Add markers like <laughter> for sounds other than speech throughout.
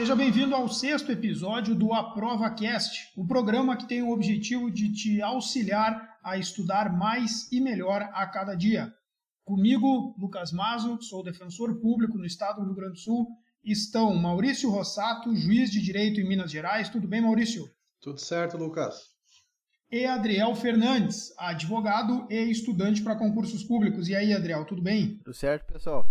Seja bem-vindo ao sexto episódio do Aprova Cast, o programa que tem o objetivo de te auxiliar a estudar mais e melhor a cada dia. Comigo, Lucas Mazo, sou defensor público no estado do Rio Grande do Sul, estão Maurício Rossato, juiz de direito em Minas Gerais. Tudo bem, Maurício? Tudo certo, Lucas. E Adriel Fernandes, advogado e estudante para concursos públicos. E aí, Adriel, tudo bem? Tudo certo, pessoal.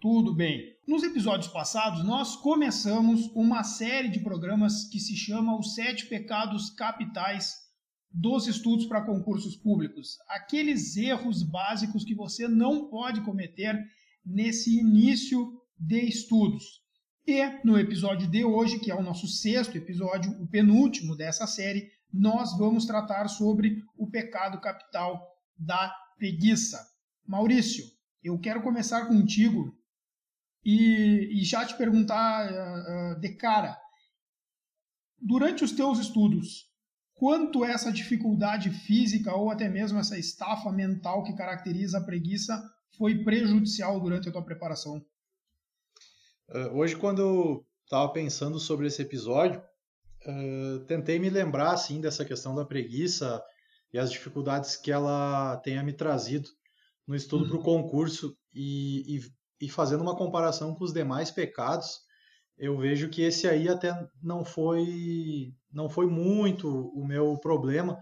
Tudo bem. Nos episódios passados, nós começamos uma série de programas que se chama Os Sete Pecados Capitais dos Estudos para Concursos Públicos. Aqueles erros básicos que você não pode cometer nesse início de estudos. E no episódio de hoje, que é o nosso sexto episódio, o penúltimo dessa série, nós vamos tratar sobre o pecado capital da preguiça. Maurício, eu quero começar contigo e, e já te perguntar uh, uh, de cara, durante os teus estudos, quanto essa dificuldade física ou até mesmo essa estafa mental que caracteriza a preguiça foi prejudicial durante a tua preparação? Uh, hoje, quando estava pensando sobre esse episódio, tentei me lembrar assim dessa questão da preguiça e as dificuldades que ela tenha me trazido no estudo uhum. para o concurso e, e e fazendo uma comparação com os demais pecados, eu vejo que esse aí até não foi não foi muito o meu problema,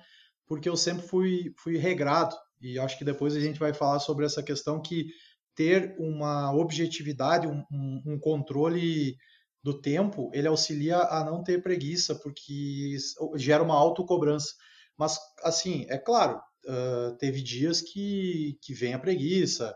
porque eu sempre fui fui regrado e acho que depois a gente vai falar sobre essa questão que ter uma objetividade, um, um, controle do tempo, ele auxilia a não ter preguiça, porque gera uma autocobrança. Mas, assim, é claro, uh, teve dias que, que vem a preguiça,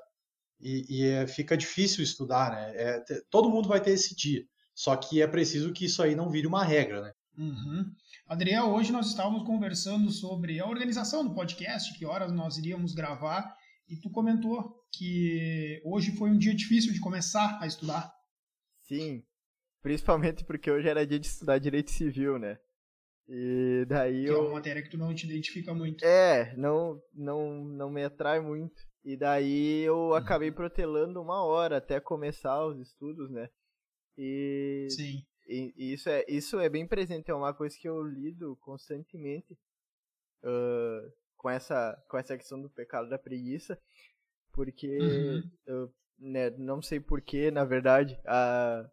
e, e é, fica difícil estudar, né? É, todo mundo vai ter esse dia, só que é preciso que isso aí não vire uma regra, né? Uhum. Adriel, hoje nós estávamos conversando sobre a organização do podcast, que horas nós iríamos gravar, e tu comentou que hoje foi um dia difícil de começar a estudar. Sim, principalmente porque hoje era dia de estudar direito civil, né? E daí que eu... é uma matéria que tu não te identifica muito. É, não, não, não me atrai muito. E daí eu uhum. acabei protelando uma hora até começar os estudos, né? E, Sim. E, e isso, é, isso é bem presente, é uma coisa que eu lido constantemente uh, com, essa, com essa questão do pecado da preguiça, porque uhum. eu né, não sei porquê, na verdade, uh,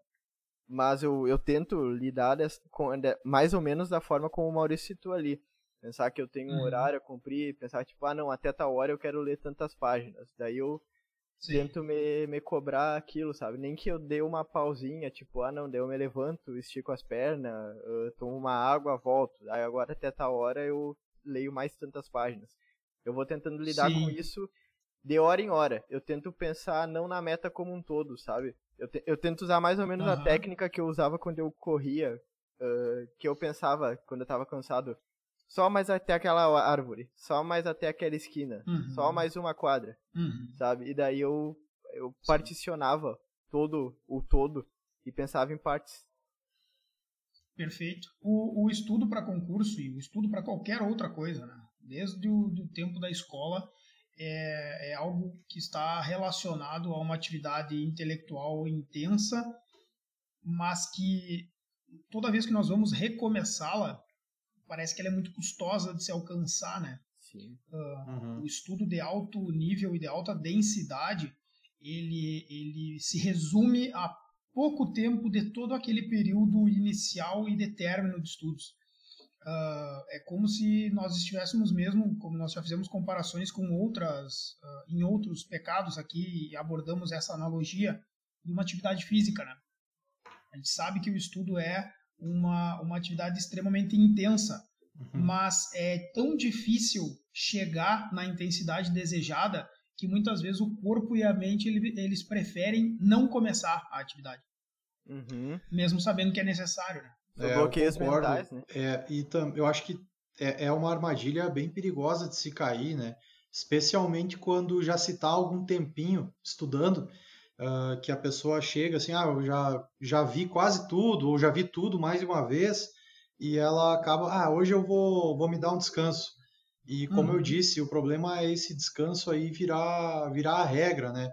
mas eu, eu tento lidar dessa, com, mais ou menos da forma como o Maurício citou ali. Pensar que eu tenho um uhum. horário a cumprir, pensar tipo, ah não, até tal hora eu quero ler tantas páginas. Daí eu Sim. tento me, me cobrar aquilo, sabe? Nem que eu dê uma pausinha, tipo, ah não, daí eu me levanto, estico as pernas, tomo uma água, volto. Aí agora até tal hora eu leio mais tantas páginas. Eu vou tentando lidar Sim. com isso de hora em hora. Eu tento pensar não na meta como um todo, sabe? Eu, te, eu tento usar mais ou menos uhum. a técnica que eu usava quando eu corria, uh, que eu pensava quando eu tava cansado só mais até aquela árvore, só mais até aquela esquina, uhum. só mais uma quadra, uhum. sabe? E daí eu, eu particionava todo o todo e pensava em partes. Perfeito. O, o estudo para concurso e o estudo para qualquer outra coisa, né? desde o do tempo da escola, é, é algo que está relacionado a uma atividade intelectual intensa, mas que toda vez que nós vamos recomeçá-la, parece que ela é muito custosa de se alcançar, né? Sim. Uh, uhum. O estudo de alto nível e de alta densidade, ele, ele se resume a pouco tempo de todo aquele período inicial e de término de estudos. Uh, é como se nós estivéssemos mesmo, como nós já fizemos comparações com outras, uh, em outros pecados aqui, e abordamos essa analogia de uma atividade física, né? A gente sabe que o estudo é uma, uma atividade extremamente intensa, uhum. mas é tão difícil chegar na intensidade desejada que muitas vezes o corpo e a mente eles preferem não começar a atividade, uhum. mesmo sabendo que é necessário. Né? É, bloqueios mentais, né? É, e tam, eu acho que é, é uma armadilha bem perigosa de se cair, né? Especialmente quando já se está algum tempinho estudando uh, que a pessoa chega assim, ah, eu já, já vi quase tudo, ou já vi tudo mais de uma vez, e ela acaba, ah, hoje eu vou, vou me dar um descanso. E como uhum. eu disse, o problema é esse descanso aí virar, virar a regra, né?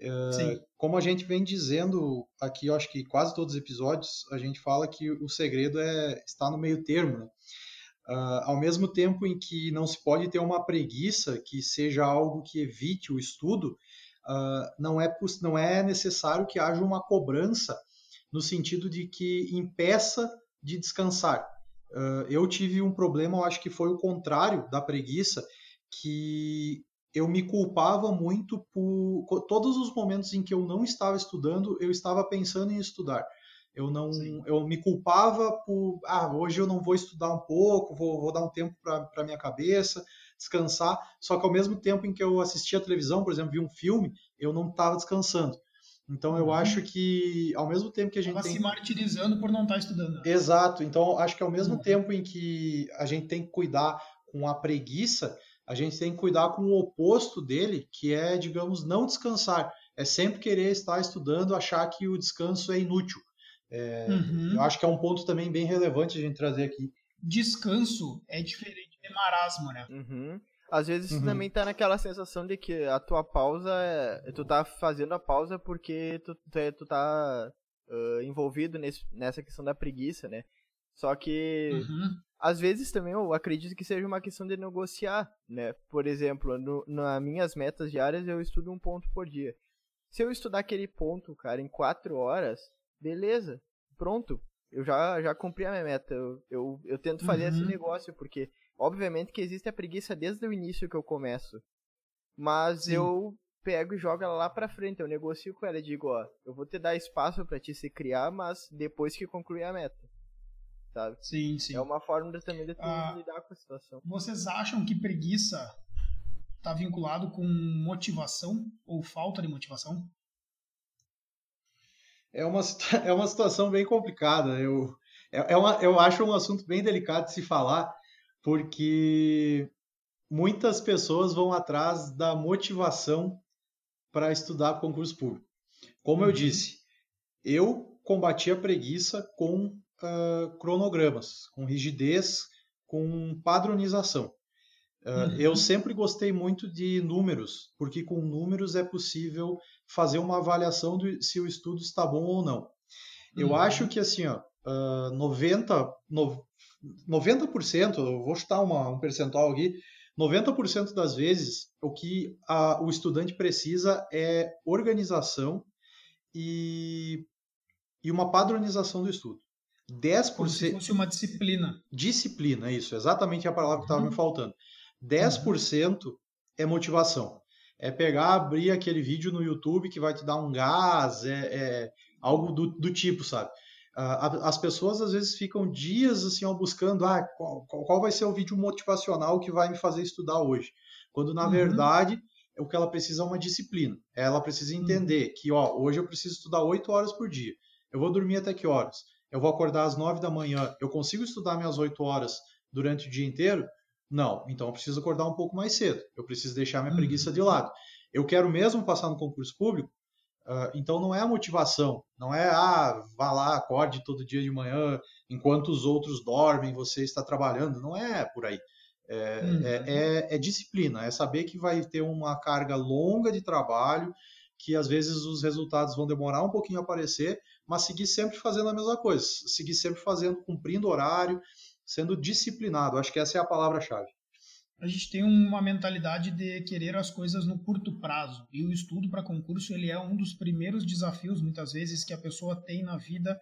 Uh, como a gente vem dizendo aqui, eu acho que quase todos os episódios, a gente fala que o segredo é estar no meio termo, né? Uh, ao mesmo tempo em que não se pode ter uma preguiça que seja algo que evite o estudo, uh, não, é, não é necessário que haja uma cobrança no sentido de que impeça de descansar. Uh, eu tive um problema, eu acho que foi o contrário da preguiça, que eu me culpava muito por todos os momentos em que eu não estava estudando, eu estava pensando em estudar. Eu não, Sim. eu me culpava por, ah, hoje eu não vou estudar um pouco, vou, vou dar um tempo para minha cabeça, descansar. Só que ao mesmo tempo em que eu assistia a televisão, por exemplo, vi um filme, eu não estava descansando. Então eu uhum. acho que ao mesmo tempo que a gente Tava tem... se martirizando por não estar tá estudando. Exato. Então acho que ao mesmo uhum. tempo em que a gente tem que cuidar com a preguiça, a gente tem que cuidar com o oposto dele, que é, digamos, não descansar. É sempre querer estar estudando, achar que o descanso é inútil. É, uhum. Eu acho que é um ponto também bem relevante a gente trazer aqui. Tuescanso é diferente de marasmo, né? Uhum. Às vezes uhum. também tá naquela sensação de que a tua pausa é. Tu tá fazendo a pausa porque tu, tu, é, tu tá uh, envolvido nesse, nessa questão da preguiça, né? Só que uhum. às vezes também eu acredito que seja uma questão de negociar, né? Por exemplo, no, nas minhas metas diárias eu estudo um ponto por dia. Se eu estudar aquele ponto, cara, em quatro horas, beleza, pronto, eu já, já cumpri a minha meta. Eu, eu, eu tento fazer uhum. esse negócio, porque obviamente que existe a preguiça desde o início que eu começo. Mas Sim. eu pego e jogo ela lá pra frente, eu negocio com ela e digo, ó, eu vou te dar espaço para te se criar, mas depois que concluir a meta. Sabe? Sim, sim. É uma forma de, também de tu ah, lidar com a situação. Vocês acham que preguiça tá vinculado com motivação ou falta de motivação? é uma, <laughs> é uma situação bem complicada. Eu, é, é uma, eu acho um assunto bem delicado de se falar, porque muitas pessoas vão atrás da motivação para estudar concurso público. Como uhum. eu disse, eu combati a preguiça com uh, cronogramas, com rigidez, com padronização. Uh, uhum. Eu sempre gostei muito de números, porque com números é possível fazer uma avaliação de se o estudo está bom ou não. Eu uhum. acho que assim, ó, uh, 90, no, 90%, eu vou chutar uma, um percentual aqui, 90% das vezes o que a, o estudante precisa é organização e, e uma padronização do estudo. 10%. Como se fosse uma disciplina. Disciplina, isso, exatamente a palavra que estava uhum. me faltando. 10% uhum. é motivação é pegar, abrir aquele vídeo no YouTube que vai te dar um gás, é, é algo do, do, tipo, sabe? As pessoas às vezes ficam dias assim ó, buscando ah, qual, qual, vai ser o vídeo motivacional que vai me fazer estudar hoje, quando na uhum. verdade o que ela precisa é uma disciplina. Ela precisa entender uhum. que ó, hoje eu preciso estudar 8 horas por dia. Eu vou dormir até que horas? Eu vou acordar às 9 da manhã. Eu consigo estudar minhas 8 horas durante o dia inteiro? Não, então eu preciso acordar um pouco mais cedo. Eu preciso deixar minha uhum. preguiça de lado. Eu quero mesmo passar no concurso público, uh, então não é a motivação, não é, ah, vá lá, acorde todo dia de manhã, enquanto os outros dormem, você está trabalhando. Não é por aí. É, uhum. é, é, é disciplina, é saber que vai ter uma carga longa de trabalho, que às vezes os resultados vão demorar um pouquinho a aparecer, mas seguir sempre fazendo a mesma coisa, seguir sempre fazendo, cumprindo horário, sendo disciplinado. Acho que essa é a palavra-chave. A gente tem uma mentalidade de querer as coisas no curto prazo. E o estudo para concurso ele é um dos primeiros desafios, muitas vezes, que a pessoa tem na vida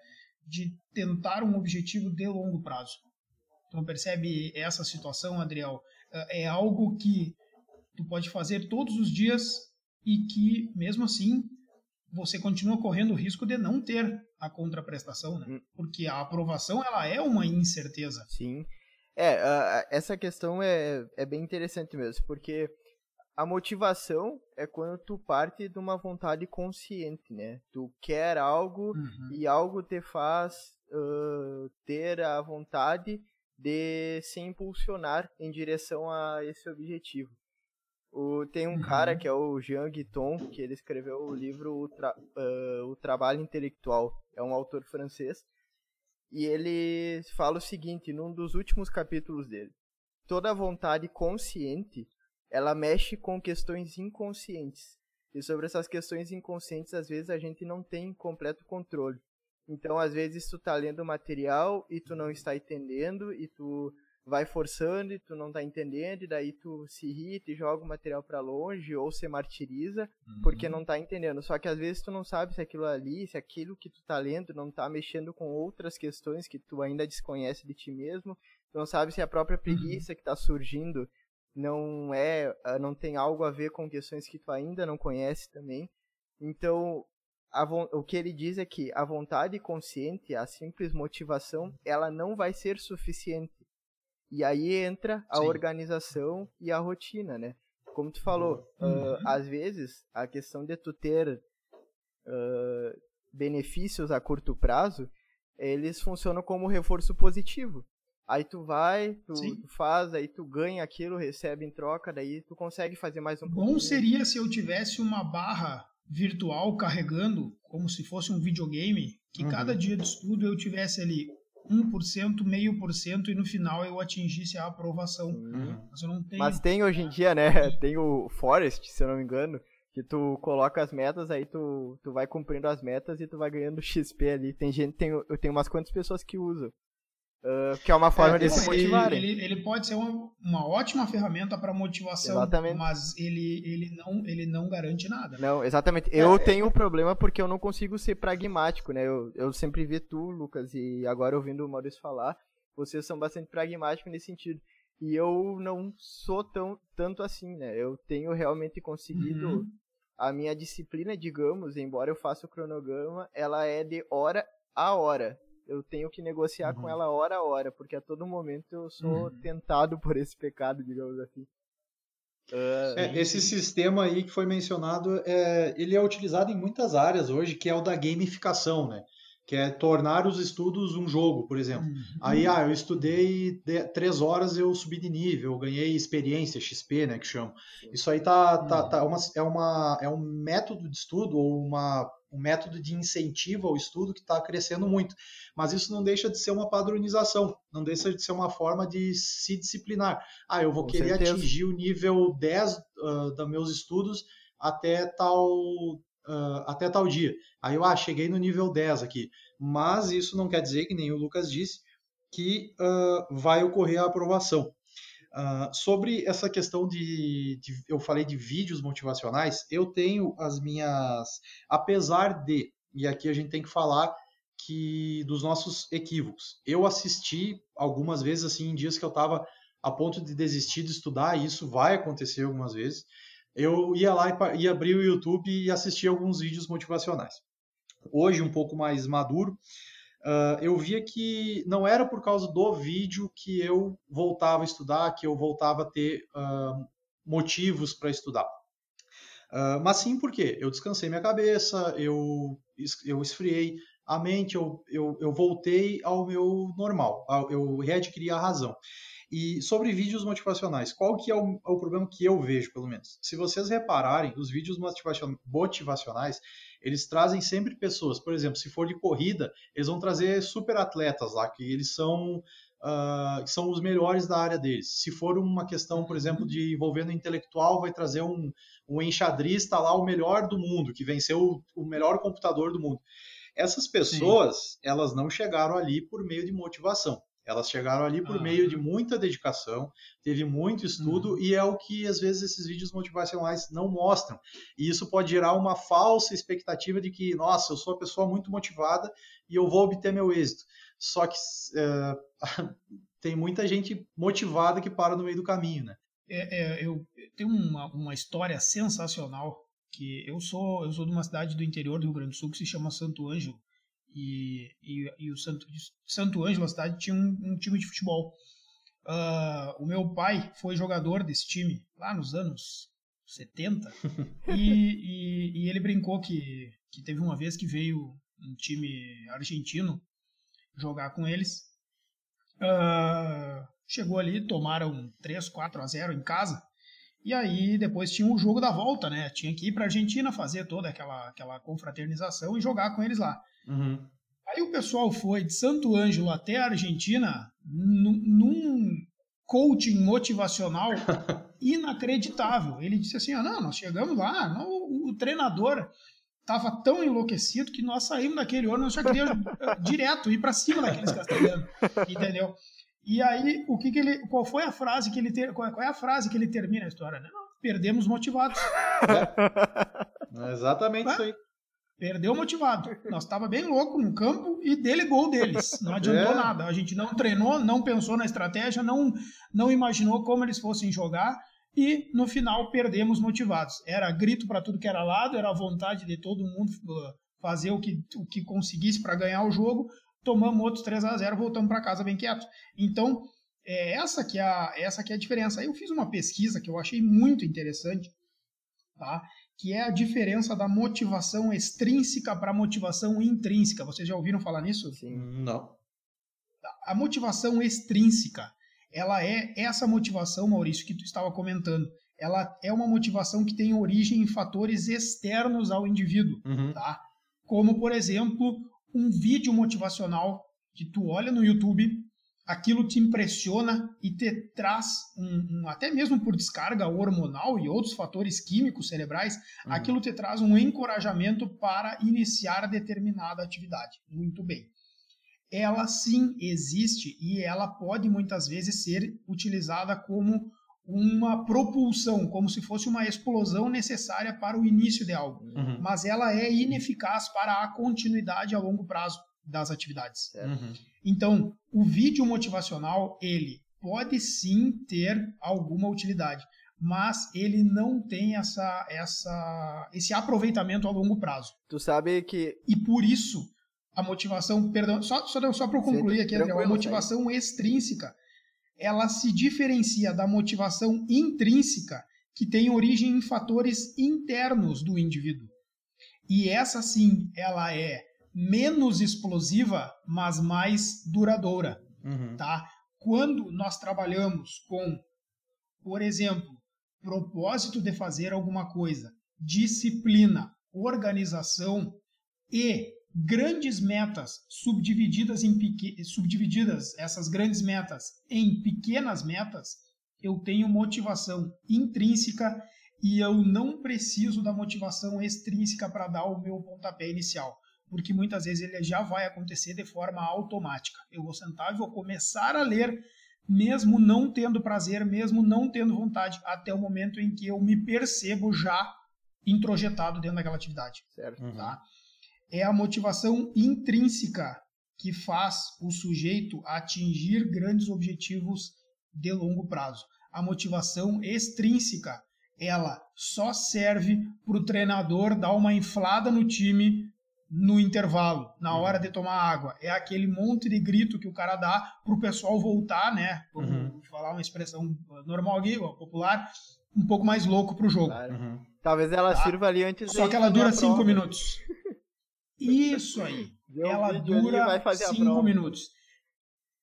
de tentar um objetivo de longo prazo. Então percebe essa situação, Adriel? É algo que tu pode fazer todos os dias e que, mesmo assim, você continua correndo o risco de não ter a contraprestação, né? Hum. Porque a aprovação ela é uma incerteza. Sim. É, uh, essa questão é, é bem interessante mesmo, porque a motivação é quando tu parte de uma vontade consciente, né? Tu quer algo uhum. e algo te faz uh, ter a vontade de se impulsionar em direção a esse objetivo. O, tem um uhum. cara que é o Jean Guiton, que ele escreveu o livro o, Tra, uh, o Trabalho Intelectual. É um autor francês. E ele fala o seguinte, num dos últimos capítulos dele. Toda vontade consciente, ela mexe com questões inconscientes. E sobre essas questões inconscientes, às vezes a gente não tem completo controle. Então, às vezes tu tá lendo material e tu não está entendendo e tu vai forçando e tu não tá entendendo, e daí tu se irrita e joga o material para longe ou se martiriza uhum. porque não tá entendendo. Só que às vezes tu não sabe se aquilo ali, se aquilo que tu tá lendo não tá mexendo com outras questões que tu ainda desconhece de ti mesmo. Tu não sabe se a própria preguiça uhum. que tá surgindo não é, ah, não tem algo a ver com questões que tu ainda não conhece também. Então, o que ele diz é que a vontade consciente, a simples motivação, ela não vai ser suficiente e aí entra a Sim. organização e a rotina, né? Como tu falou, uh, às vezes a questão de tu ter uh, benefícios a curto prazo, eles funcionam como reforço positivo. Aí tu vai, tu, tu, faz, aí tu ganha aquilo, recebe em troca, daí tu consegue fazer mais um Bom seria se eu tivesse uma barra virtual carregando, como se fosse um videogame, que uhum. cada dia de estudo eu tivesse ali 1%, meio por cento e no final eu atingisse a aprovação. Uhum. Mas eu não tenho. Mas tem hoje em dia, né? <laughs> Tem o Forest, se eu não me engano, que tu coloca as metas, aí tu, tu vai cumprindo as metas e tu vai ganhando <laughs> XP ali. Tem gente, tem, eu tenho umas quantas pessoas que usam. Uh, que é uma forma é, de se motivar. Ele, ele, pode ser uma, uma ótima ferramenta para motivação, exatamente. mas ele, ele, não, ele não garante nada. Não, exatamente. Eu é, tenho um problema porque eu não consigo ser pragmático, né? Eu, eu sempre vi tu, Lucas, e agora ouvindo o Maurício falar, vocês são bastante pragmáticos nesse sentido. E eu não sou tão tanto assim, né? Eu tenho realmente conseguido uhum. a minha disciplina, digamos, embora eu faça o cronograma, ela é de hora a hora eu tenho que negociar uhum. com ela hora a hora, porque a todo momento eu sou uhum. tentado <laughs> por esse pecado, digamos assim. Uh, é, esse sistema aí que foi mencionado, é, ele é utilizado em muitas áreas hoje, que é o da gamificação, né? que é tornar os estudos um jogo, por exemplo. Uhum. Aí, ah, eu estudei de, três horas, eu subi de nível, eu ganhei experiência, XP, né, que chama. Isso aí tá, tá, tá uma, é, uma, é um método de estudo ou uma, um método de incentivo ao estudo que está crescendo muito. Mas isso não deixa de ser uma padronização, não deixa de ser uma forma de se disciplinar. Ah, eu vou Com querer certeza. atingir o nível 10 uh, dos meus estudos até tal uh, até tal dia. Aí eu, ah, cheguei no nível 10 aqui. Mas isso não quer dizer, que nem o Lucas disse, que uh, vai ocorrer a aprovação. Uh, sobre essa questão de, de, eu falei de vídeos motivacionais, eu tenho as minhas, apesar de, e aqui a gente tem que falar que dos nossos equívocos. Eu assisti algumas vezes assim em dias que eu estava a ponto de desistir de estudar, e isso vai acontecer algumas vezes eu ia lá e ia abrir o YouTube e assistir alguns vídeos motivacionais. Hoje, um pouco mais maduro, uh, eu via que não era por causa do vídeo que eu voltava a estudar, que eu voltava a ter uh, motivos para estudar. Uh, mas sim porque eu descansei minha cabeça, eu, eu esfriei a mente, eu, eu, eu voltei ao meu normal, eu readquiri a razão. E sobre vídeos motivacionais, qual que é o, é o, problema que eu vejo, pelo menos? Se vocês repararem, os vídeos motivacionais, eles trazem sempre pessoas. Por exemplo, se for de corrida, eles vão trazer super atletas lá, que eles são, uh, são os melhores da área deles. Se for uma questão, por exemplo, de envolvendo intelectual, vai trazer um, um enxadrista lá, o melhor do mundo, que venceu o, o melhor computador do mundo. Essas pessoas, Sim. elas não chegaram ali por meio de motivação. Elas chegaram ali por ah. meio de muita dedicação, teve muito estudo uhum. e é o que às vezes esses vídeos motivacionais não mostram. E isso pode gerar uma falsa expectativa de que, nossa, eu sou uma pessoa muito motivada e eu vou obter meu êxito. Só que é, <laughs> tem muita gente motivada que para no meio do caminho, né? É, é, eu tenho uma, uma história sensacional que eu sou eu sou de uma cidade do interior do Rio Grande do Sul que se chama Santo Ângelo e, e, e o Santo, Santo Ângelo, a cidade, tinha um, um time de futebol. Uh, o meu pai foi jogador desse time lá nos anos 70 <laughs> e, e, e, ele brincou que, que teve uma vez que veio um time argentino jogar com eles. Uh, chegou ali, tomaram 3, 4 a 0 em casa. E aí depois tinha o jogo da volta, né? Tinha que ir para a Argentina fazer toda aquela, aquela confraternização e jogar com eles lá. Uhum. Aí o pessoal foi de Santo Ângelo até a Argentina num coaching motivacional <laughs> inacreditável. Ele disse assim: ah, não, nós chegamos lá, não, o, o treinador estava tão enlouquecido que nós saímos daquele ônibus, só queria direto ir para cima daqueles castelhanos, entendeu? E aí, o que, que ele, qual foi a frase que ele ter, qual, é a frase que ele termina a história? Né? Perdemos motivados. É, <laughs> é exatamente isso aí. Perdeu motivado. Nós estava bem louco no campo e dele gol deles. Não <laughs> adiantou é. nada. A gente não treinou, não pensou na estratégia, não, não imaginou como eles fossem jogar e no final perdemos motivados. Era grito para tudo que era lado, era a vontade de todo mundo uh, fazer o que, o que conseguisse para ganhar o jogo. Tomamos outros 3 a 0 voltamos para casa bem quieto. Então, é essa que é a, essa que é a diferença. Eu fiz uma pesquisa que eu achei muito interessante, tá? que é a diferença da motivação extrínseca para a motivação intrínseca. Vocês já ouviram falar nisso? Sim. Não. A motivação extrínseca, ela é essa motivação, Maurício, que tu estava comentando. Ela é uma motivação que tem origem em fatores externos ao indivíduo, uhum. tá? Como, por exemplo, um vídeo motivacional que tu olha no YouTube aquilo te impressiona e te traz, um, um, até mesmo por descarga hormonal e outros fatores químicos cerebrais, uhum. aquilo te traz um encorajamento para iniciar determinada atividade. Muito bem. Ela sim existe e ela pode muitas vezes ser utilizada como uma propulsão, como se fosse uma explosão necessária para o início de algo. Uhum. Mas ela é ineficaz para a continuidade a longo prazo das atividades. Uhum. Então, o vídeo motivacional, ele pode sim ter alguma utilidade, mas ele não tem essa, essa, esse aproveitamento a longo prazo. Tu sabe que... E por isso, a motivação, perdão, só, só, só para eu concluir aqui, André, a motivação extrínseca, ela se diferencia da motivação intrínseca, que tem origem em fatores internos do indivíduo. E essa sim, ela é menos explosiva, mas mais duradoura, uhum. tá? Quando nós trabalhamos com, por exemplo, propósito de fazer alguma coisa, disciplina, organização e grandes metas subdivididas em subdivididas essas grandes metas em pequenas metas, eu tenho motivação intrínseca e eu não preciso da motivação extrínseca para dar o meu pontapé inicial porque muitas vezes ele já vai acontecer de forma automática. Eu vou sentar e vou começar a ler, mesmo não tendo prazer, mesmo não tendo vontade, até o momento em que eu me percebo já introjetado dentro daquela atividade. Certo. Tá? É a motivação intrínseca que faz o sujeito atingir grandes objetivos de longo prazo. A motivação extrínseca, ela só serve para o treinador dar uma inflada no time no intervalo, na uhum. hora de tomar água. É aquele monte de grito que o cara dá pro pessoal voltar, né? Por uhum. falar uma expressão normal aqui, popular, um pouco mais louco pro jogo. Claro. Uhum. Talvez ela tá? sirva ali antes Só que ela dura cinco minutos. Isso aí. ela dura cinco minutos.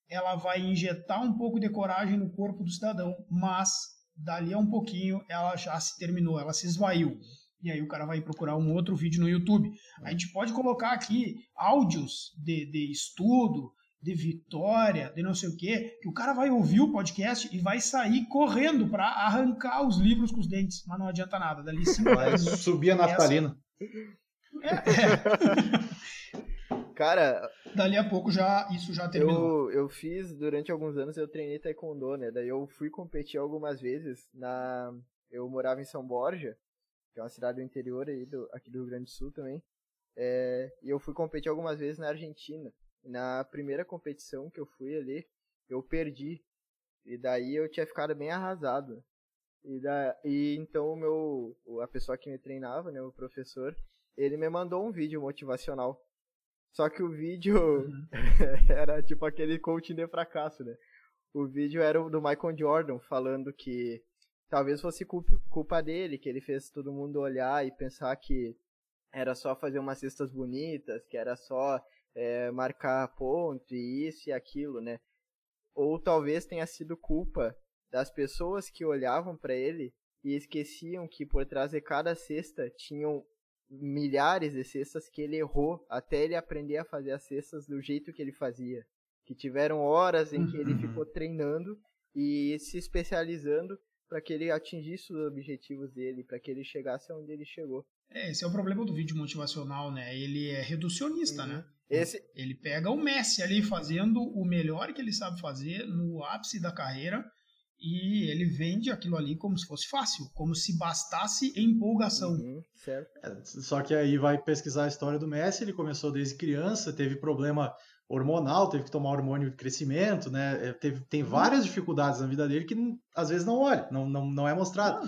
Ela vai injetar um pouco de coragem no corpo do cidadão, mas dali a um pouquinho ela já se terminou, ela se esvaiu. E aí o cara vai procurar um outro vídeo no YouTube. A gente pode colocar aqui áudios de, de estudo, de vitória, de não sei o quê, que o cara vai ouvir o podcast e vai sair correndo para arrancar os livros com os dentes, mas não adianta nada. Dali sim vai subir a naftalina. É, é. <laughs> Cara, dali a pouco já isso já terminou. Eu, eu fiz durante alguns anos eu treinei taekwondo, né? Daí eu fui competir algumas vezes na eu morava em São Borja que é uma cidade do interior aí do, aqui do Rio Grande do Sul também. É, e eu fui competir algumas vezes na Argentina. Na primeira competição que eu fui ali, eu perdi. E daí eu tinha ficado bem arrasado. E, da, e então o meu, a pessoa que me treinava, né, o professor, ele me mandou um vídeo motivacional. Só que o vídeo uhum. <laughs> era tipo aquele coaching de fracasso, né? O vídeo era do Michael Jordan falando que talvez fosse culpa dele, que ele fez todo mundo olhar e pensar que era só fazer umas cestas bonitas, que era só é, marcar ponto e isso e aquilo, né? Ou talvez tenha sido culpa das pessoas que olhavam para ele e esqueciam que por trás de cada cesta tinham milhares de cestas que ele errou até ele aprender a fazer as cestas do jeito que ele fazia. Que tiveram horas em que ele uhum. ficou treinando e se especializando para que ele atingisse os objetivos dele, para que ele chegasse onde ele chegou. É, esse é o problema do vídeo motivacional, né? Ele é reducionista, uhum. né? Esse... Ele pega o Messi ali fazendo o melhor que ele sabe fazer no ápice da carreira e ele vende aquilo ali como se fosse fácil, como se bastasse empolgação. Uhum, certo. É, só que aí vai pesquisar a história do Messi, ele começou desde criança, teve problema hormonal, teve que tomar hormônio de crescimento, né? É, teve, tem várias dificuldades na vida dele que às vezes não olha, não, não, não é mostrado.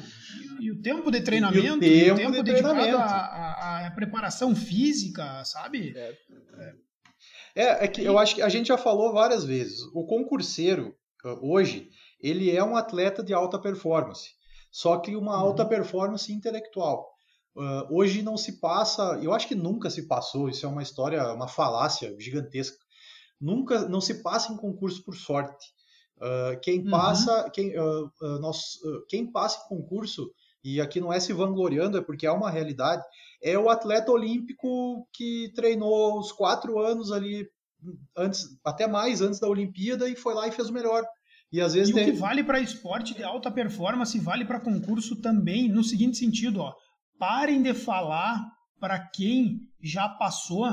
e, e, o tempo de treinamento, e o tempo, e o tempo de dedicado à, preparação física, sabe? É. é, é que eu acho que a gente já falou várias vezes. O concurseiro, hoje, ele é um atleta de alta performance, só que uma alta uhum. performance intelectual. Uh, hoje não se passa, eu acho que nunca se passou, isso é uma história, uma falácia gigantesca nunca não se passa em concurso por sorte. Uh, quem uhum. passa, quem, uh, nós, quem passa em concurso, e aqui não é se vangloriando, é porque é uma realidade, é o atleta olímpico que treinou os quatro anos ali, antes, até mais antes da Olimpíada, e foi lá e fez o melhor. E às vezes e tem... o que vale para esporte de alta performance vale para concurso também, no seguinte sentido, ó, parem de falar para quem já passou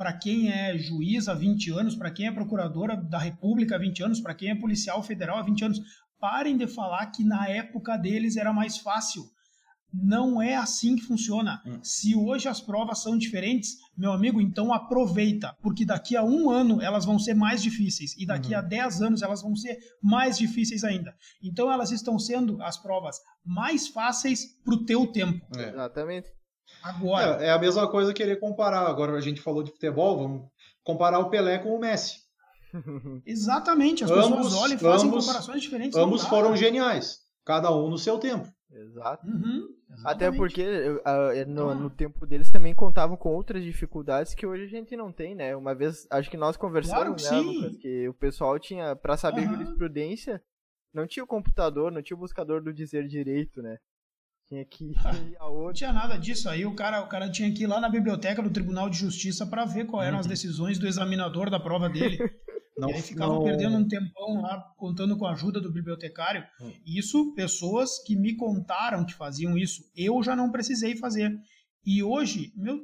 para quem é juiz há 20 anos, para quem é procuradora da República há 20 anos, para quem é policial federal há 20 anos. Parem de falar que na época deles era mais fácil. Não é assim que funciona. Hum. Se hoje as provas são diferentes, meu amigo, então aproveita, porque daqui a um ano elas vão ser mais difíceis e daqui uhum. a 10 anos elas vão ser mais difíceis ainda. Então elas estão sendo as provas mais fáceis para o teu tempo. É. Exatamente. Agora. É, é, a mesma coisa querer comparar. Agora a gente falou de futebol, vamos comparar o Pelé com o Messi. <laughs> Exatamente, as ambos, pessoas olham e fazem ambos, comparações diferentes. Ambos foram geniais, cada um no seu tempo. Exato. Uhum, Até porque uh, no, no, tempo deles também contavam com outras dificuldades que hoje a gente não tem, né? Uma vez, acho que nós conversamos, claro que né, Lucas, que o pessoal tinha, para saber uhum. jurisprudência, não tinha o computador, não tinha o buscador do dizer direito, né? Tinha que <laughs> ir a outra. Não tinha nada disso aí. O cara, o cara tinha que ir lá na biblioteca do Tribunal de Justiça para ver quais eram as uhum. decisões do examinador da prova dele. <laughs> Não, e aí ficava não... perdendo um tempão lá, contando com a ajuda do bibliotecário. Hum. Isso, pessoas que me contaram que faziam isso. Eu já não precisei fazer. E hoje, meu,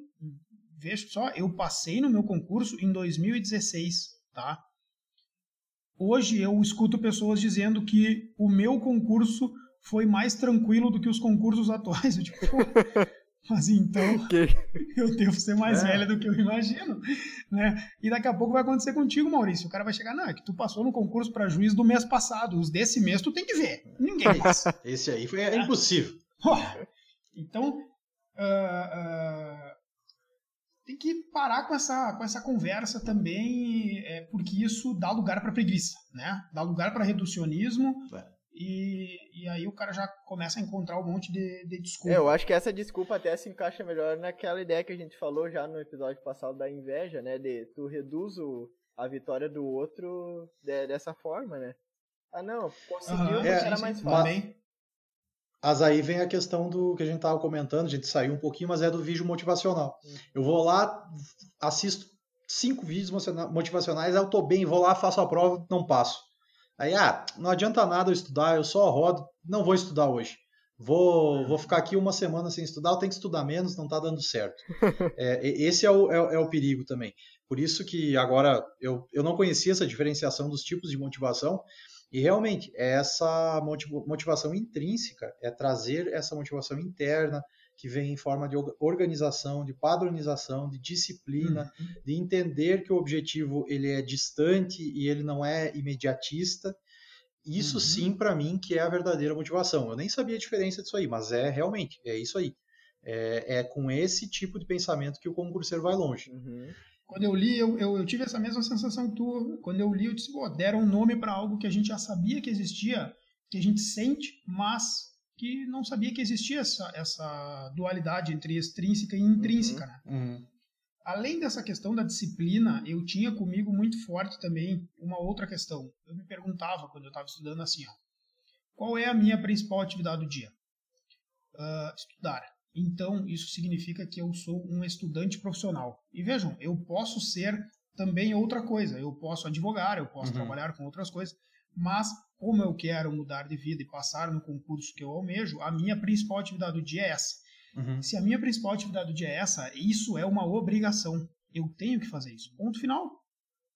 veja só, eu passei no meu concurso em 2016, tá? Hoje eu escuto pessoas dizendo que o meu concurso foi mais tranquilo do que os concursos <laughs> atuais. Eu, tipo, mas então <laughs> que... <laughs> eu devo ser mais é. velha do que eu imagino, né? E daqui a pouco vai acontecer contigo, Maurício. O cara vai chegar, não, é que tu passou no concurso para juiz do mês passado. Os desse mês tu tem que ver. Ninguém fez. <laughs> Esse aí foi, é, impossível. então, uh, uh, tem que parar com essa, com essa conversa também, é, porque isso dá lugar para preguiça, né? Dá lugar para reducionismo. É e, e aí o cara já começa a encontrar um monte de, de desculpa. É, eu acho que essa desculpa até se encaixa melhor naquela ideia que a gente falou já no episódio passado da inveja, né? De tu reduz o, a vitória do outro de, dessa forma, né? Ah, não, conseguiu, uhum, é, era mais fácil. Mas aí vem a questão do que a gente estava comentando, a gente saiu um pouquinho, mas é do vídeo motivacional. Hum. Eu vou lá, assisto cinco vídeos motivacionais, eu tô bem, vou lá, faço a prova, não passo. Aí, ah, não adianta nada eu estudar, eu só rodo, não vou estudar hoje. Vou, vou ficar aqui uma semana sem estudar, eu tenho que estudar menos, não está dando certo. <laughs> É, esse é o, é, é, o perigo também. Por isso que agora eu, eu não conhecia essa diferenciação dos tipos de motivação, e realmente é essa motivação intrínseca, é trazer essa motivação interna, que vem em forma de organização, de padronização, de disciplina, uhum. de entender que o objetivo ele é distante e ele não é imediatista. Isso uhum. sim, para mim, que é a verdadeira motivação. Eu nem sabia a diferença disso aí, mas é realmente, é isso aí. É, é com esse tipo de pensamento que o concurseiro vai longe. Uhum. Quando eu li, eu, eu, eu, tive essa mesma sensação que tu. Quando eu li, eu disse, pô, deram um nome para algo que a gente já sabia que existia, que a gente sente, mas que não sabia que existia essa, essa dualidade entre extrínseca e intrínseca. Uhum, né? Uhum. Além dessa questão da disciplina, eu tinha comigo muito forte também uma outra questão. Eu me perguntava quando eu estava estudando assim, ó, qual é a minha principal atividade do dia? Uh, estudar. Então, isso significa que eu sou um estudante profissional. E vejam, eu posso ser também outra coisa. Eu posso advogar, eu posso uhum. trabalhar com outras coisas, mas como eu quero mudar de vida e passar no concurso que eu almejo, a minha principal atividade do dia é essa. Uhum. Se a minha principal atividade do dia é essa, isso é uma obrigação. Eu tenho que fazer isso. Ponto final.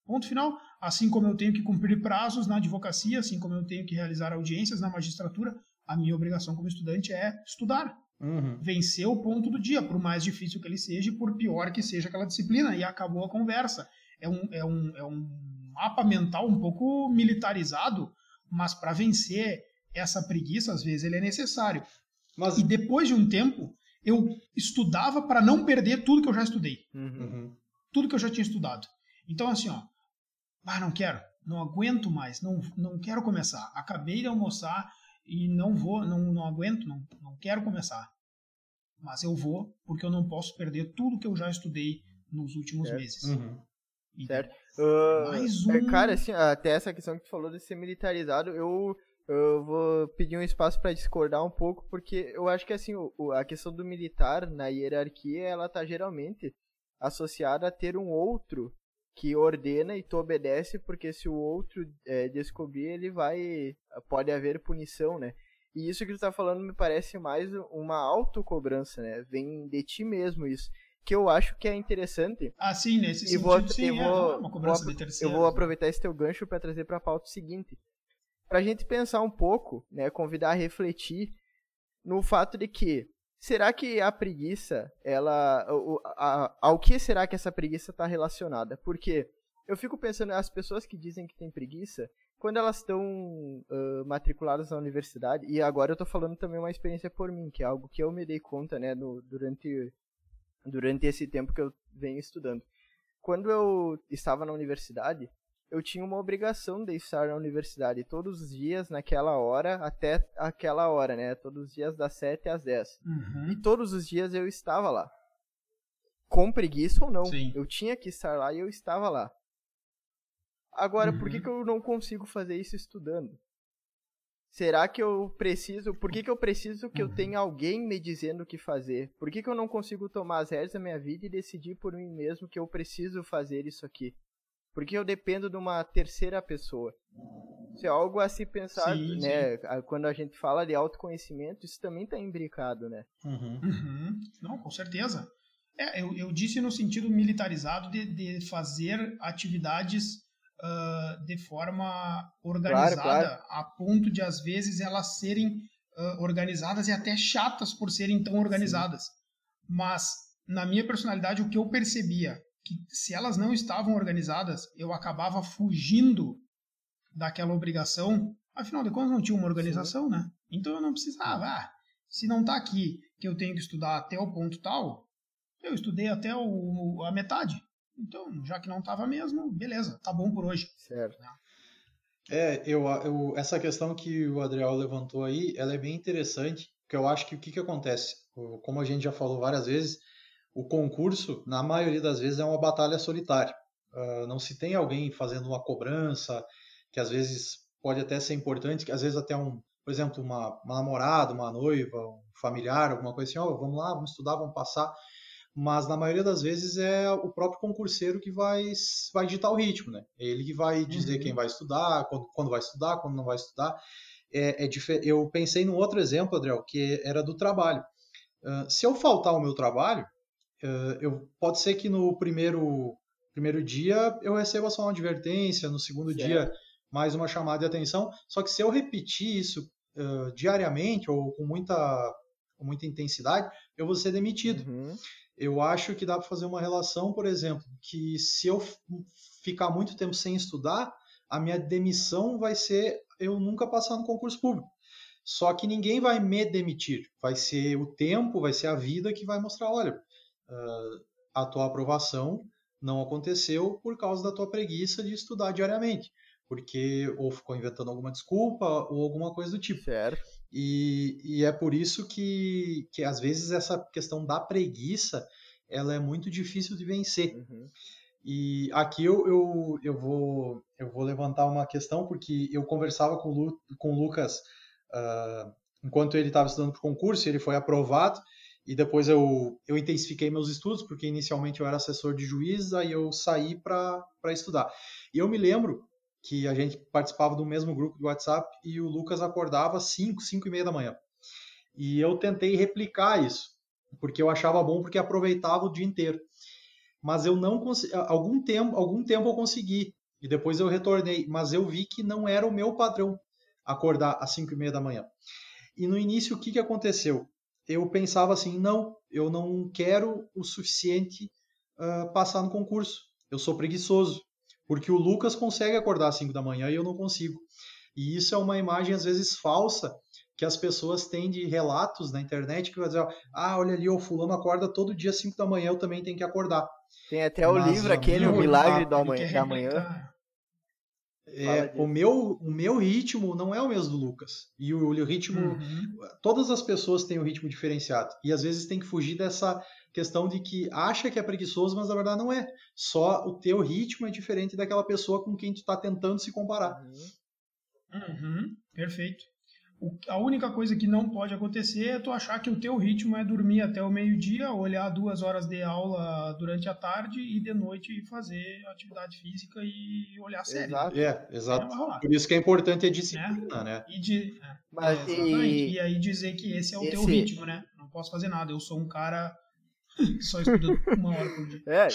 Ponto final. Assim como eu tenho que cumprir prazos na advocacia, assim como eu tenho que realizar audiências na magistratura, a minha obrigação como estudante é estudar. Uhum. Vencer o ponto do dia, por mais difícil que ele seja e por pior que seja aquela disciplina. E acabou a conversa. É um, é um, é um mapa mental um pouco militarizado, mas para vencer essa preguiça, às vezes, ele é necessário. Mas... E depois de um tempo, eu estudava para não perder tudo que eu já estudei. Uhum. Tudo que eu já tinha estudado. Então, assim, ó, ah, não quero, não aguento mais, não, não quero começar. Acabei de almoçar e não vou, não, não aguento, não, não quero começar. Mas eu vou, porque eu não posso perder tudo que eu já estudei nos últimos certo. meses. Uhum. Certo. Uh, Mais um... Cara, assim, até essa questão que tu falou de ser militarizado, eu eu vou pedir um espaço para discordar um pouco, porque eu acho que assim, o, a questão do militar na hierarquia, ela tá geralmente associada a ter um outro que ordena e tu obedece, porque se o outro é, descobrir, ele vai. pode haver punição, né? E isso que tu tá falando me parece mais uma autocobrança, né? Vem de ti mesmo isso. Que eu acho que é interessante. Ah, sim, nesse e sentido, vou, sim, eu vou, é vou. Eu vou aproveitar esse teu gancho para trazer para a pauta seguinte para a gente pensar um pouco, né, convidar a refletir no fato de que será que a preguiça, ela, a, a, ao que será que essa preguiça está relacionada? Porque eu fico pensando as pessoas que dizem que têm preguiça, quando elas estão uh, matriculadas na universidade, e agora eu estou falando também uma experiência por mim, que é algo que eu me dei conta, né, no, durante durante esse tempo que eu venho estudando. Quando eu estava na universidade, eu tinha uma obrigação de estar na universidade todos os dias, naquela hora, até aquela hora, né? Todos os dias das 7 às 10. Uhum. E todos os dias eu estava lá. Com preguiça ou não. Sim. Eu tinha que estar lá e eu estava lá. Agora, uhum. por que, uhum. que eu não consigo fazer isso estudando? Será que eu preciso. Por que, que eu preciso que uhum. eu tenha alguém me dizendo o que fazer? Por que, que eu não consigo tomar as rédeas da minha vida e decidir por mim mesmo que eu preciso fazer isso aqui? Porque eu dependo de uma terceira pessoa. Isso é algo a se pensar, sim, né? Sim. Quando a gente fala de autoconhecimento, isso também está imbricado, né? Uhum. Uhum. Não, com certeza. É, eu, eu disse no sentido militarizado de, de fazer atividades uh, de forma organizada, claro, claro. a ponto de, às vezes, elas serem uh, organizadas e até chatas por serem tão organizadas. Sim. Mas, na minha personalidade, o que eu percebia que se elas não estavam organizadas, eu acabava fugindo daquela obrigação. Afinal de contas, não tinha uma organização, Sim. né? Então eu não precisava. Ah, se não está aqui que eu tenho que estudar até o ponto tal, eu estudei até o, a metade. Então, já que não estava mesmo, beleza, tá bom por hoje. Certo. É, eu, eu, essa questão que o Adriel levantou aí, ela é bem interessante, porque eu acho que o que, que acontece, como a gente já falou várias vezes, o concurso, na maioria das vezes, é uma batalha solitária. Uh, não se tem alguém fazendo uma cobrança, que às vezes pode até ser importante, que às vezes até um, por exemplo, uma, uma namorada, uma noiva, um familiar, alguma coisa assim, oh, vamos lá, vamos estudar, vamos passar. Mas na maioria das vezes é o próprio concurseiro que vai, vai digitar o ritmo, né? É ele que vai dizer uhum. quem vai estudar, quando, quando vai estudar, quando não vai estudar. É, é Eu pensei num outro exemplo, Adriel, que era do trabalho. Uh, se eu faltar o meu trabalho, Uh, eu, pode ser que no primeiro, primeiro dia eu receba só uma advertência, no segundo certo. dia mais uma chamada de atenção. Só que se eu repetir isso uh, diariamente ou com muita, com muita intensidade, eu vou ser demitido. Uhum. Eu acho que dá para fazer uma relação, por exemplo, que se eu ficar muito tempo sem estudar, a minha demissão vai ser eu nunca passar no concurso público. Só que ninguém vai me demitir. Vai ser o tempo, vai ser a vida que vai mostrar, olha, uh, a tua aprovação não aconteceu por causa da tua preguiça de estudar diariamente, porque ou ficou inventando alguma desculpa ou alguma coisa do tipo. Certo. E, e é por isso que, que às vezes essa questão da preguiça ela é muito difícil de vencer. Uhum. E aqui eu, eu, eu, vou, eu vou levantar uma questão, porque eu conversava com, Lu, com o Lucas uh, enquanto ele estava estudando para o concurso, ele foi aprovado, e depois eu, eu intensifiquei meus estudos, porque inicialmente eu era assessor de juiz, aí eu saí para estudar. E eu me lembro que a gente participava do mesmo grupo do WhatsApp e o Lucas acordava às 5, 5 e meia da manhã. E eu tentei replicar isso, porque eu achava bom, porque aproveitava o dia inteiro. Mas eu não consegui, algum tempo, algum tempo eu consegui, e depois eu retornei, mas eu vi que não era o meu padrão acordar às 5 e meia da manhã. E no início, o que, que aconteceu? Eu pensava assim, não, eu não quero o suficiente uh, passar no concurso. Eu sou preguiçoso, porque o Lucas consegue acordar às 5 da manhã e eu não consigo. E isso é uma imagem, às vezes, falsa que as pessoas têm de relatos na internet que vai dizer, ah, olha ali, o fulano acorda todo dia às 5 da manhã, eu também tenho que acordar. Tem até o Mas, livro aquele, O Milagre da Manhã. É, o, meu, o meu ritmo não é o mesmo do Lucas. E o, o ritmo. Uhum. Todas as pessoas têm um ritmo diferenciado. E às vezes tem que fugir dessa questão de que acha que é preguiçoso, mas na verdade não é. Só o teu ritmo é diferente daquela pessoa com quem tu está tentando se comparar. Uhum. Uhum. Perfeito. A única coisa que não pode acontecer é tu achar que o teu ritmo é dormir até o meio-dia, olhar duas horas de aula durante a tarde e de noite fazer atividade física e olhar série. Exato. É, exato. Por isso que é importante a disciplina, é. né? E, de, é, Mas, e... e... aí dizer que esse é o esse... teu ritmo, né? Não posso fazer nada, eu sou um cara <laughs> só estudando uma hora por dia. É,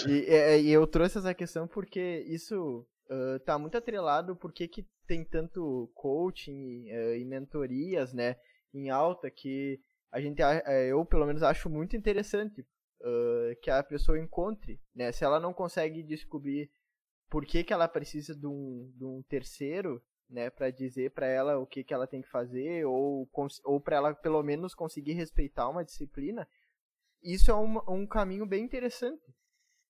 e, e eu trouxe essa questão porque isso uh, tá muito atrelado porque que tem tanto coaching uh, e mentorias, né, em alta que a gente, eh, eu pelo menos acho muito interessante uh, que a pessoa encontre, né, se ela não consegue descobrir por que, que ela precisa de um, de um terceiro, né, para dizer para ela o que, que ela tem que fazer ou, ou para ela pelo menos conseguir respeitar uma disciplina, isso é um, um caminho bem interessante,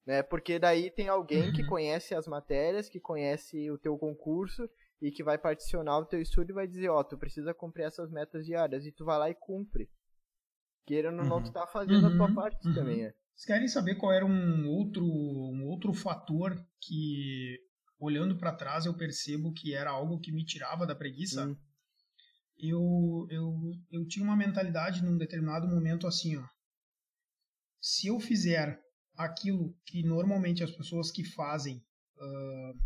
né? Porque daí tem alguém que uhum. conhece as matérias, que conhece o teu concurso e que vai particionar o teu estudo e vai dizer, ó, oh, tu precisa cumprir essas metas diárias e tu vai lá e cumpre. Querendo ou uhum. não, tu tá fazendo uhum. a tua uhum. parte uhum. também, é. Vocês querem saber qual era um outro, um outro fator que, olhando para trás, eu percebo que era algo que me tirava da preguiça? Hum. Eu, eu, eu tinha uma mentalidade num determinado momento assim, ó. Se eu fizer aquilo que normalmente as pessoas que fazem uh,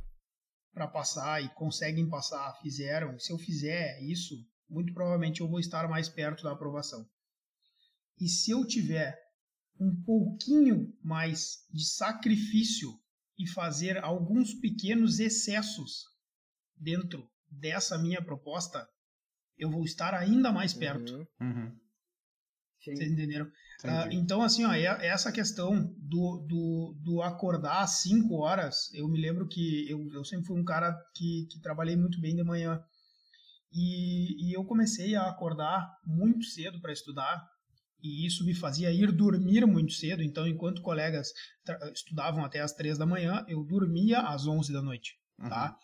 para passar e conseguem passar fizeram, se eu fizer isso, muito provavelmente eu vou estar mais perto da aprovação. E se eu tiver um pouquinho mais de sacrifício e fazer alguns pequenos excessos dentro dessa minha proposta, eu vou estar ainda mais perto. Uhum. Uhum. Vocês entenderam? Uh, então, assim, ó, essa questão do, do, do acordar às 5 horas, eu me lembro que eu, eu sempre fui um cara que, que trabalhei muito bem de manhã. E, e eu comecei a acordar muito cedo para estudar, e isso me fazia ir dormir muito cedo. Então, enquanto colegas estudavam até às 3 da manhã, eu dormia às 11 da noite, tá? uhum. tá?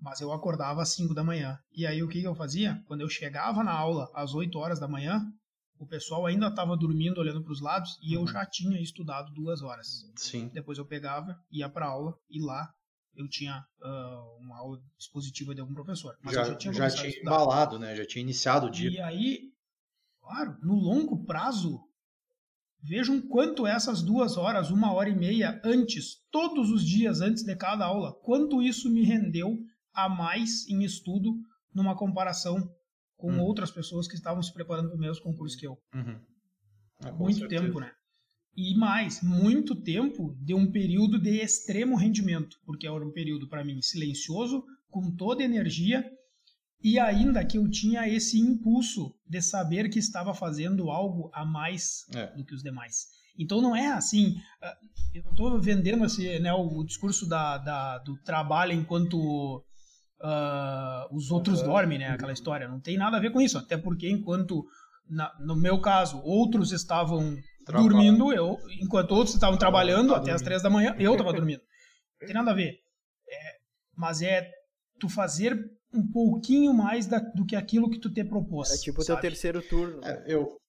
Mas eu acordava às 5 da manhã. E aí, o que, que eu fazia? Quando eu chegava na aula às 8 horas da manhã, o pessoal ainda estava dormindo, olhando para os lados, e uhum. eu já tinha estudado duas horas. Sim. Depois eu pegava, ia para aula, e lá eu tinha uh, uma aula expositiva de algum professor. Mas já, eu já tinha, já tinha embalado, né? Já tinha iniciado o dia. E aí, claro, no longo prazo, vejam quanto essas duas horas, uma hora e meia antes, todos os dias antes de cada aula, quanto isso me rendeu a mais em estudo numa comparação com uhum. outras pessoas que estavam se preparando para o mesmo concurso que eu. Uhum. Ah, muito certeza. tempo, né? E mais, muito tempo de um período de extremo rendimento, porque era um período para mim silencioso, com toda energia, e ainda que eu tinha esse impulso de saber que estava fazendo algo a mais é. do que os demais. Então não é assim, ah, eu estou vendendo esse, né, o discurso da, da, do trabalho enquanto uh, os outros dormem, né? Aquela história. Não tem nada a ver com isso. Até porque enquanto, na, no meu caso, outros estavam Trabalho. dormindo, eu, enquanto outros estavam trabalhando até as três da manhã, eu estava <laughs> dormindo. Não tem nada a ver. É, mas é tu fazer um pouquinho mais da, do que aquilo que tu te propôs. É tipo o teu terceiro turno. É, eu,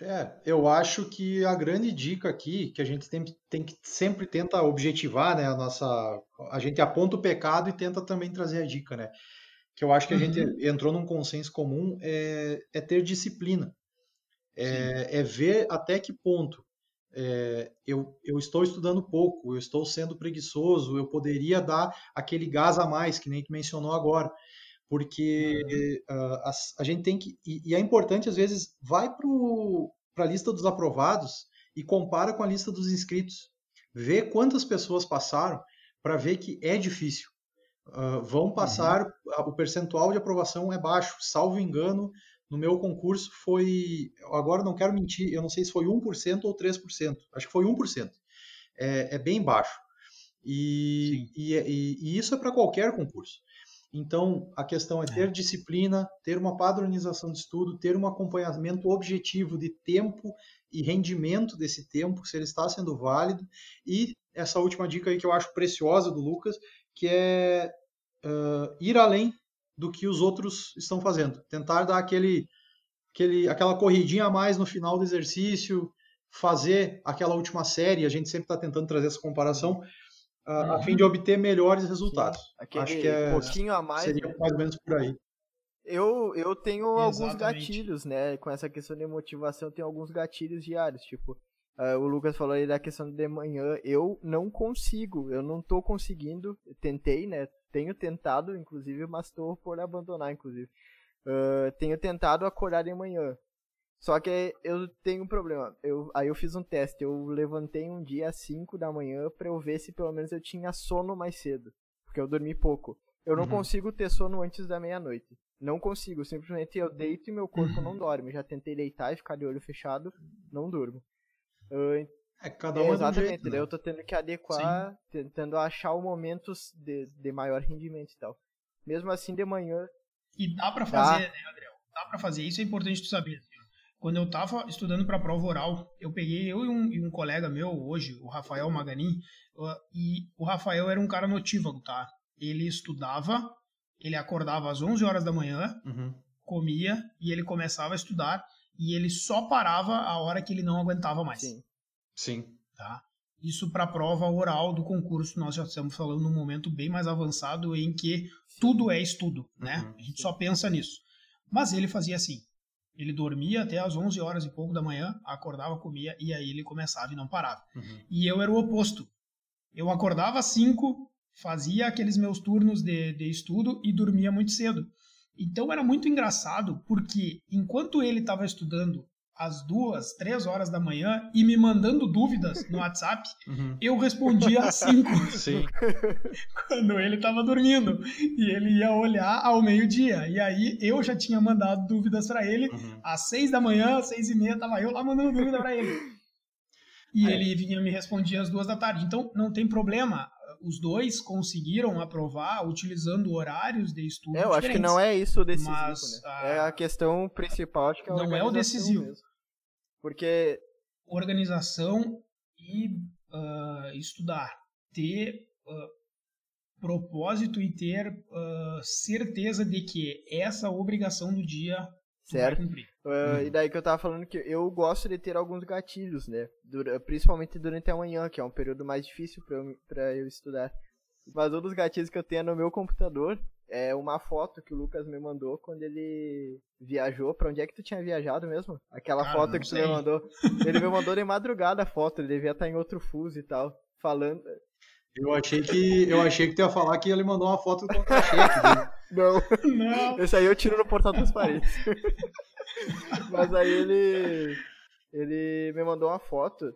é, eu acho que a grande dica aqui, que a gente tem, tem que sempre tenta objetivar, né, a nossa, a gente aponta o pecado e tenta também trazer a dica, né, que eu acho que a uhum. gente entrou num consenso comum, é, é ter disciplina, é, é, ver até que ponto é, eu, eu estou estudando pouco, eu estou sendo preguiçoso, eu poderia dar aquele gás a mais, que nem tu mencionou agora. Porque uhum. uh, a, a, gente tem que. E, e, é importante, às vezes, vai para a lista dos aprovados e compara com a lista dos inscritos. Vê quantas pessoas passaram para ver que é difícil. Uh, vão passar, uhum. o percentual de aprovação é baixo. Salvo engano, no meu concurso foi. Agora não quero mentir, eu não sei se foi 1% ou 3%. Acho que foi 1%. É, é bem baixo. E, e, e, e, isso é para qualquer concurso. Então, a questão é ter é. disciplina, ter uma padronização de estudo, ter um acompanhamento objetivo de tempo e rendimento desse tempo, se ele está sendo válido. E essa última dica aí que eu acho preciosa do Lucas, que é uh, ir além do que os outros estão fazendo. Tentar dar aquele, aquele, aquela corridinha a mais no final do exercício, fazer aquela última série. A gente sempre está tentando trazer essa comparação uhum. a fim de obter melhores resultados. Aquele Acho que é, pouquinho a mais. Seria mais ou menos por aí. Eu, eu tenho Exatamente. alguns gatilhos, né? Com essa questão de motivação, eu tenho alguns gatilhos diários. Tipo, uh, o Lucas falou aí da questão de manhã. Eu não consigo, eu não tô conseguindo. Tentei, né? Tenho tentado, inclusive, mas tô por abandonar, inclusive. Uh, tenho tentado acordar de manhã. Só que eu tenho um problema. Eu, aí eu fiz um teste. Eu levantei um dia às 5 da manhã para eu ver se pelo menos eu tinha sono mais cedo. Porque eu dormi pouco. Eu não uhum. consigo ter sono antes da meia-noite. Não consigo. Simplesmente eu deito e meu corpo não dorme. Já tentei deitar e ficar de olho fechado. Não durmo. Uh, é, cada um é Exatamente. jeito, né? Eu tô tendo que adequar, Sim. tentando achar o momentos de, de maior rendimento e tal. Mesmo assim, de manhã. E dá para fazer, dá. né, Adriel? Dá para fazer. Isso é importante tu saber. Quando eu estava estudando para a prova oral, eu peguei eu e um, e um, colega meu hoje, o Rafael Maganin, e o Rafael era um cara notívago, tá? Ele estudava, ele acordava às 11 horas da manhã, uhum. comia e ele começava a estudar e ele só parava a hora que ele não aguentava mais. Sim. Sim. Tá? Isso para a prova oral do concurso, nós já estamos falando num momento bem mais avançado em que tudo é estudo, né? Uhum. A gente só pensa nisso. Mas ele fazia assim: ele dormia até as 11 horas e pouco da manhã, acordava, comia e aí ele começava e não parava. Uhum. E eu era o oposto. Eu acordava às 5, fazia aqueles meus turnos de, de estudo e dormia muito cedo. Então era muito engraçado porque enquanto ele estava estudando às duas, três horas da manhã e me mandando dúvidas no WhatsApp, <laughs> uhum. eu respondia às cinco. <laughs> Sim. <laughs> quando ele estava dormindo. E ele ia olhar ao meio-dia. E aí eu já tinha mandado dúvidas para ele. Uhum. Às seis da manhã, às seis e meia, tava eu lá mandando dúvida para ele. E ele vinha me respondia às duas da tarde. Então não tem problema os dois conseguiram aprovar utilizando horários de estudo. É, eu acho que não é isso o decisivo. Mas, né? a... É a questão principal, acho que é Não é o decisivo. Mesmo. Porque. Organização e uh, estudar. Ter uh, propósito e ter uh, certeza de que essa obrigação do dia certo. Uh, E daí que eu tava falando que eu gosto de ter alguns gatilhos, né? Dura, principalmente durante a manhã, que é um período mais difícil para eu, pra eu estudar. Mas um dos gatilhos que eu tenho no meu computador é uma foto que o Lucas me mandou quando ele viajou. Pra onde é que tu tinha viajado mesmo? Aquela Cara, foto que sei. tu me mandou. Ele me mandou de madrugada a foto, ele devia estar em outro fuso e tal. Falando. Eu achei que eu achei que tu ia falar que ele mandou uma foto do contra-cheque. Não. Não. Esse aí eu tiro no portal transparente. <laughs> Mas aí ele. Ele me mandou uma foto.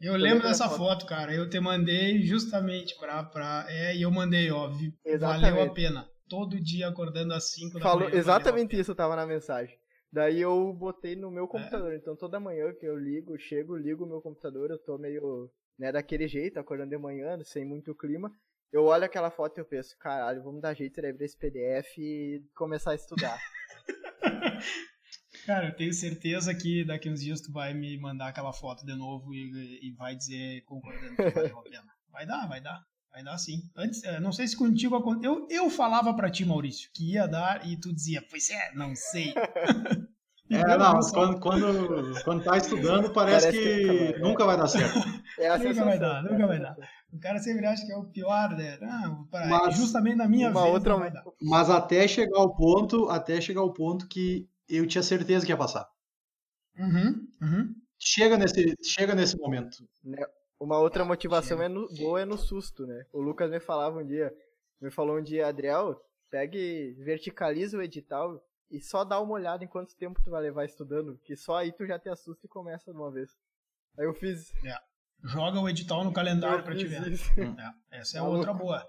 Eu lembro dessa foto. foto. cara. Eu te mandei justamente pra. pra é, e eu mandei, óbvio. Exatamente. Valeu a pena. Todo dia acordando às 5 da Falou, manhã. Exatamente isso tava na mensagem. Daí eu botei no meu computador. É. Então toda manhã que eu ligo, chego, ligo o meu computador, eu tô meio, né, daquele jeito, acordando de manhã, sem muito clima. Eu olho aquela foto e eu penso, caralho, vamos dar jeito de abrir esse PDF e começar a estudar. <laughs> Cara, eu tenho certeza que daqui uns dias tu vai me mandar aquela foto de novo e, e vai dizer concordando que valeu a pena. Vai dar, vai dar. Vai dar sim. Antes, eh, não sei se contigo aconteceu. Eu, eu falava para ti, Maurício, que ia dar e tu dizia, pois é, não sei. <laughs> É, não, quando, quando, quando tá estudando, <laughs> parece, parece que, que, nunca vai dar certo. É nunca vai dar, nunca vai dar. O cara sempre acha que é o pior, né? Não, para, mas, justamente na minha uma vez outra, vai dar. Mas até chegar ao ponto, até chegar ao ponto que eu tinha certeza que ia passar. Uhum, uhum. chega nesse, chega nesse momento. Né, uma outra motivação é no, boa é no susto, né? O Lucas me falava um dia, me falou um dia, Adriel, pegue, verticaliza o edital e só dá uma olhada em quanto tempo tu vai levar estudando, que só aí tu já te assusta e começa de uma vez. Aí eu fiz. É. Joga o edital no calendário para te ver. <laughs> É. Essa é tá outra boa.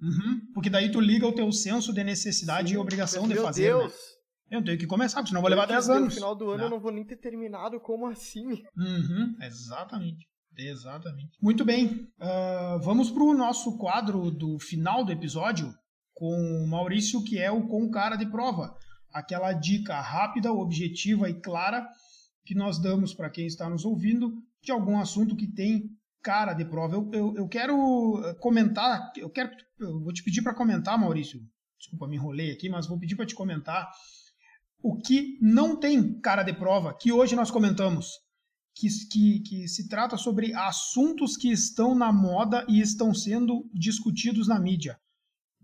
Uhum. Porque daí tu liga o teu senso de necessidade Sim, e obrigação de fazer. Meu né? Deus! Né? Eu tenho que começar, porque senão eu vou levar 10 anos. No final do ano não. eu não vou nem ter terminado, como assim? <laughs> Uhum. Exatamente. Exatamente. Muito bem. Uh, vamos para o nosso quadro do final do episódio com o Maurício, que é o Com Cara de Prova. Aquela dica rápida, objetiva e clara que nós damos para quem está nos ouvindo de algum assunto que tem cara de prova. Eu, eu, eu quero eh, comentar, eu quero, eu vou te pedir para comentar, Maurício. Desculpa, me enrolei aqui, mas vou pedir para te comentar o que não tem cara de prova, que hoje nós comentamos, que, que, que se trata sobre assuntos que estão na moda e estão sendo discutidos na mídia.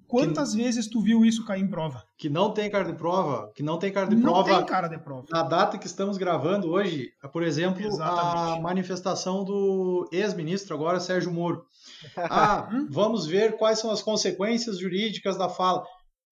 Quantas que, vezes tu viu isso cair em prova? Que não tem cara de prova, que não tem cara de não prova. Não tem cara de prova. Na data que estamos gravando hoje, por exemplo, Exatamente. a manifestação do ex-ministro agora Sérgio Moro. <laughs> Ah, vamos ver quais são as consequências jurídicas da fala.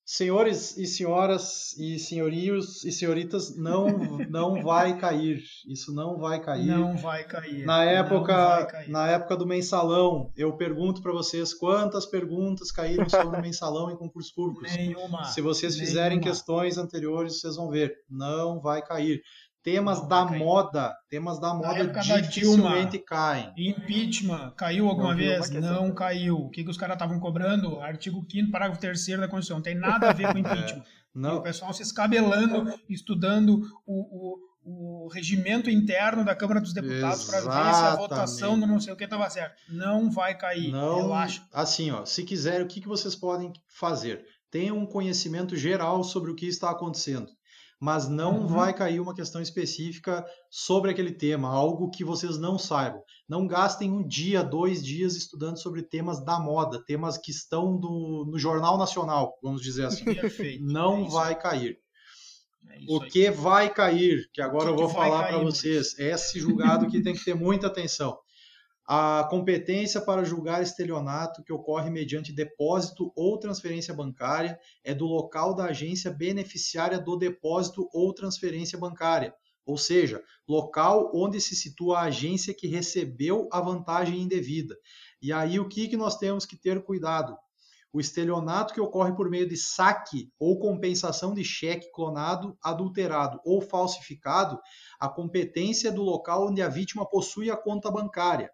Senhores e senhoras e senhorios e senhoritas, não não vai cair. Isso não vai cair. Não vai cair. Na época, cair. na época do mensalão, eu pergunto para vocês quantas perguntas caíram sobre o mensalão em concursos públicos. Nenhuma. Se vocês nenhuma. fizerem questões anteriores, vocês vão ver. Não vai cair. Temas não, da moda, temas da moda dificilmente caem. Impeachment, caiu alguma não, vez? Não caiu. O que, que os caras estavam cobrando? Artigo 5 parágrafo 3 da Constituição. Não tem nada a ver com <laughs> impeachment. É, não. O pessoal se escabelando, estudando o, o, o regimento interno da Câmara dos Deputados para ver se a votação do não sei o que estava certo. Não vai cair, não, relaxa. Assim, ó, se quiser, o que, que vocês podem fazer? Tenham um conhecimento geral sobre o que está acontecendo mas não uhum. vai cair uma questão específica sobre aquele tema, algo que vocês não saibam. Não gastem um dia, dois dias estudando sobre temas da moda, temas que estão do, no Jornal Nacional, vamos dizer assim. <laughs> Perfeito. Não é vai cair. É o que vai cair, que agora que eu vou falar para vocês, é esse julgado que tem que ter muita atenção a competência para julgar estelionato que ocorre mediante depósito ou transferência bancária é do local da agência beneficiária do depósito ou transferência bancária, ou seja, local onde se situa a agência que recebeu a vantagem indevida. E aí o que, que nós temos que ter cuidado? O estelionato que ocorre por meio de saque ou compensação de cheque clonado, adulterado ou falsificado, a competência é do local onde a vítima possui a conta bancária.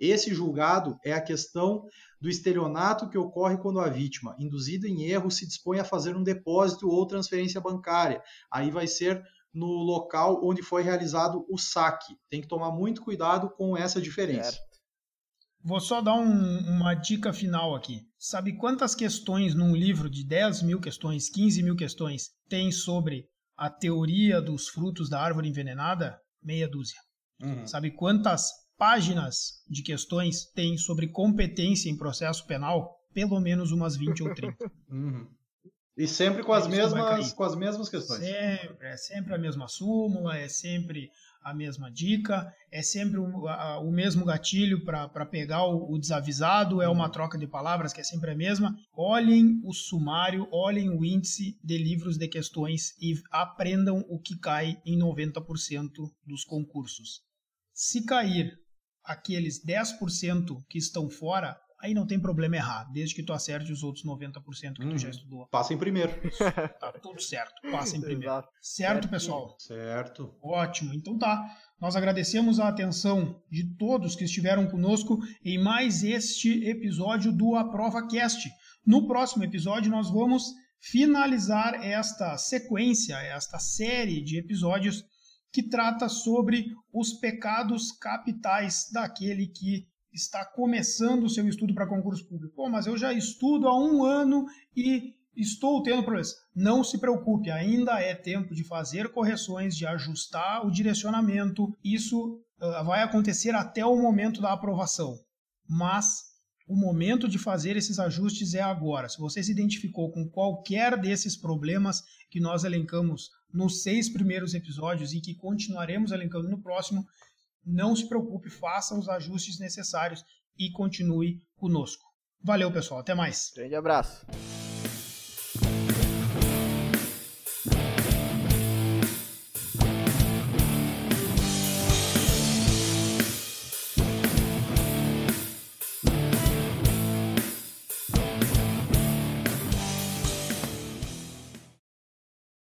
Esse julgado é a questão do estelionato que ocorre quando a vítima, induzida em erro, se dispõe a fazer um depósito ou transferência bancária. Aí vai ser no local onde foi realizado o saque. Tem que tomar muito cuidado com essa diferença. Vou só dar um, uma dica final aqui. Sabe quantas questões num livro de 10 mil questões, 15 mil questões, tem sobre a teoria dos frutos da árvore envenenada? Meia dúzia. Uhum. Sabe quantas páginas de questões tem sobre competência em processo penal, pelo menos umas 20 ou 30. <laughs> Uhum. E sempre com as, mesmas, com as mesmas questões. Sempre, é sempre a mesma súmula, é sempre a mesma dica, é sempre o, a, o mesmo gatilho para pegar o, o, desavisado, é uma uhum. troca de palavras que é sempre a mesma. Olhem o sumário, olhem o índice de livros de questões e aprendam o que cai em 90% dos concursos. Se cair aqueles 10% que estão fora, aí não tem problema errar, desde que tu acerte os outros 90% que tu já uhum. estudou. Passa em primeiro. <laughs> Tá tudo certo, passa em primeiro. Exato. Certo, pessoal? Certo. Ótimo, então tá. Nós agradecemos a atenção de todos que estiveram conosco em mais este episódio do Aprova Cast. No próximo episódio nós vamos finalizar esta sequência, esta série de episódios que trata sobre os pecados capitais daquele que está começando o seu estudo para concurso público. Pô, mas eu já estudo há um ano e estou tendo problemas. Não se preocupe, ainda é tempo de fazer correções, de ajustar o direcionamento. Isso uh, vai acontecer até o momento da aprovação. Mas O momento de fazer esses ajustes é agora. Se você se identificou com qualquer desses problemas que nós elencamos nos seis primeiros episódios e que continuaremos elencando no próximo, não se preocupe, faça os ajustes necessários e continue conosco. Valeu, pessoal. Até mais. Grande abraço.